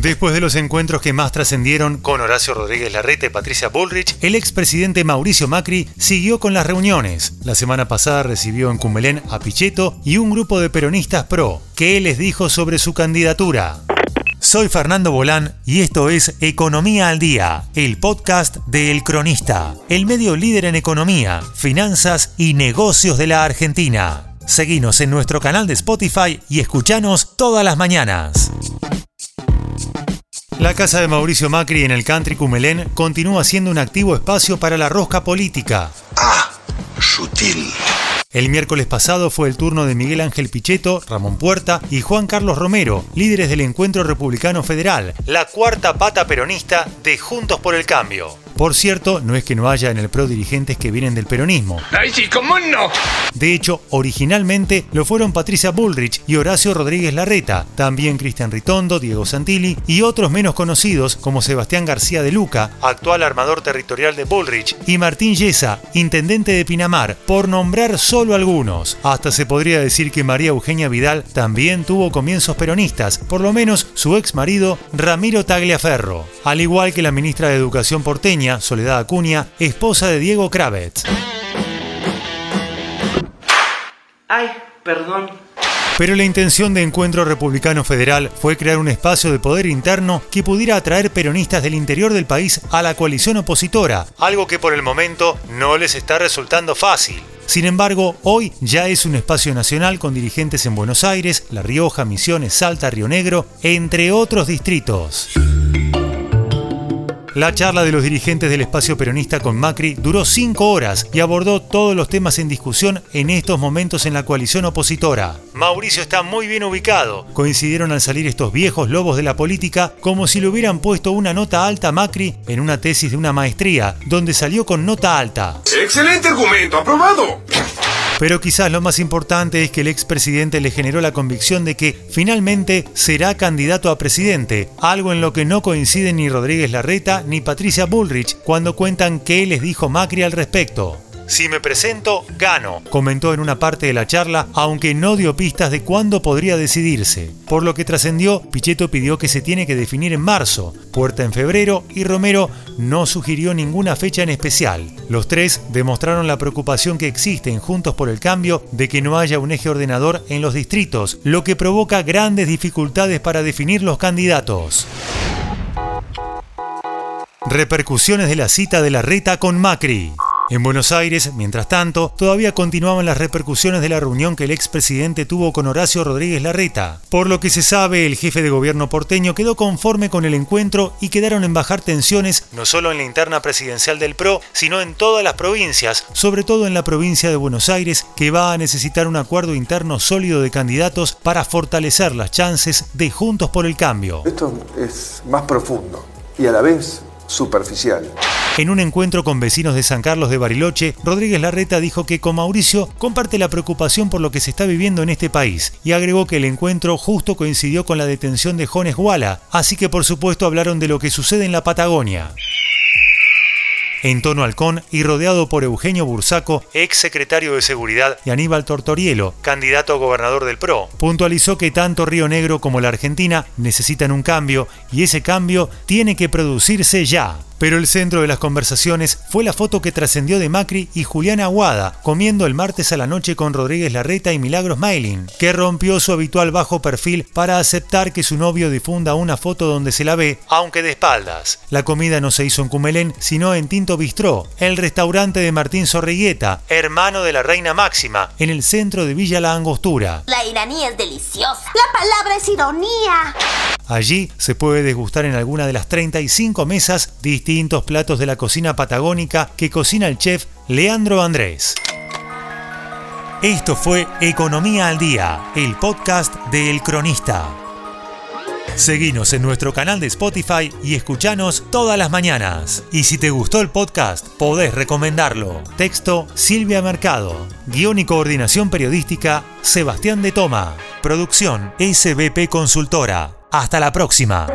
Después de los encuentros que más trascendieron con Horacio Rodríguez Larreta y Patricia Bullrich, el expresidente Mauricio Macri siguió con las reuniones. La semana pasada recibió en Cumelén a Pichetto y un grupo de peronistas pro. ¿Qué les dijo sobre su candidatura? Soy Fernando Bolán y esto es Economía al Día, el podcast de El Cronista, el medio líder en economía, finanzas y negocios de la Argentina. Seguinos en nuestro canal de Spotify y escuchanos todas las mañanas. La casa de Mauricio Macri en el country Cumelén continúa siendo un activo espacio para la rosca política. Ah, sutil. El miércoles pasado fue el turno de Miguel Ángel Pichetto, Ramón Puerta y Juan Carlos Romero, líderes del Encuentro Republicano Federal, la cuarta pata peronista de Juntos por el Cambio. Por cierto, no es que no haya en el PRO dirigentes que vienen del peronismo. ¡Ay, sí, cómo no! De hecho, originalmente lo fueron Patricia Bullrich y Horacio Rodríguez Larreta, también Cristian Ritondo, Diego Santilli y otros menos conocidos como Sebastián García de Luca, actual armador territorial de Bullrich, y Martín Yesa, intendente de Pinamar, por nombrar solo algunos. Hasta se podría decir que María Eugenia Vidal también tuvo comienzos peronistas, por lo menos su ex marido Ramiro Tagliaferro, al igual que la ministra de Educación porteña Soledad Acuña, esposa de Diego Kravitz. Ay, perdón. Pero la intención de Encuentro Republicano Federal fue crear un espacio de poder interno que pudiera atraer peronistas del interior del país a la coalición opositora, algo que por el momento no les está resultando fácil. Sin embargo, hoy ya es un espacio nacional con dirigentes en Buenos Aires, La Rioja, Misiones, Salta, Río Negro, entre otros distritos. La charla de los dirigentes del espacio peronista con Macri duró cinco horas y abordó todos los temas en discusión en estos momentos en la coalición opositora. Mauricio está muy bien ubicado. Coincidieron al salir estos viejos lobos de la política como si le hubieran puesto una nota alta a Macri en una tesis de una maestría, donde salió con nota alta. ¡Excelente argumento! ¡Aprobado! Pero quizás lo más importante es que el expresidente le generó la convicción de que finalmente será candidato a presidente, algo en lo que no coinciden ni Rodríguez Larreta ni Patricia Bullrich cuando cuentan qué les dijo Macri al respecto. Si me presento, gano, comentó en una parte de la charla, aunque no dio pistas de cuándo podría decidirse. Por lo que trascendió, Pichetto pidió que se tiene que definir en marzo, Puerta en febrero y Romero no sugirió ninguna fecha en especial. Los tres demostraron la preocupación que existe en Juntos por el Cambio de que no haya un eje ordenador en los distritos, lo que provoca grandes dificultades para definir los candidatos. Repercusiones de la cita de la reta con Macri. En Buenos Aires, mientras tanto, todavía continuaban las repercusiones de la reunión que el expresidente tuvo con Horacio Rodríguez Larreta. Por lo que se sabe, el jefe de gobierno porteño quedó conforme con el encuentro y quedaron en bajar tensiones no solo en la interna presidencial del PRO, sino en todas las provincias, sobre todo en la provincia de Buenos Aires, que va a necesitar un acuerdo interno sólido de candidatos para fortalecer las chances de Juntos por el Cambio. Esto es más profundo y a la vez superficial. En un encuentro con vecinos de San Carlos de Bariloche, Rodríguez Larreta dijo que con Mauricio comparte la preocupación por lo que se está viviendo en este país y agregó que el encuentro justo coincidió con la detención de Jones Guala, así que por supuesto hablaron de lo que sucede en la Patagonia en tono halcón y rodeado por Eugenio Bursaco, ex secretario de Seguridad, y Aníbal Tortorielo, candidato a gobernador del PRO. Puntualizó que tanto Río Negro como la Argentina necesitan un cambio y ese cambio tiene que producirse ya. Pero el centro de las conversaciones fue la foto que trascendió de Macri y Juliana Aguada, comiendo el martes a la noche con Rodríguez Larreta y Milagros Mailing, que rompió su habitual bajo perfil para aceptar que su novio difunda una foto donde se la ve, aunque de espaldas. La comida no se hizo en Cumelén, sino en Tinto Bistró, el restaurante de Martín Zorrigueta, hermano de la reina Máxima, en el centro de Villa La Angostura. La iraní es deliciosa. La palabra es ironía. Allí se puede degustar en alguna de las 35 mesas distintos platos de la cocina patagónica que cocina el chef Leandro Andrés. Esto fue Economía al Día, el podcast de El Cronista. Seguinos en nuestro canal de Spotify y escuchanos todas las mañanas. Y si te gustó el podcast, podés recomendarlo. Texto Silvia Mercado. Guión y coordinación periodística Sebastián de Toma. Producción SBP Consultora. Hasta la próxima.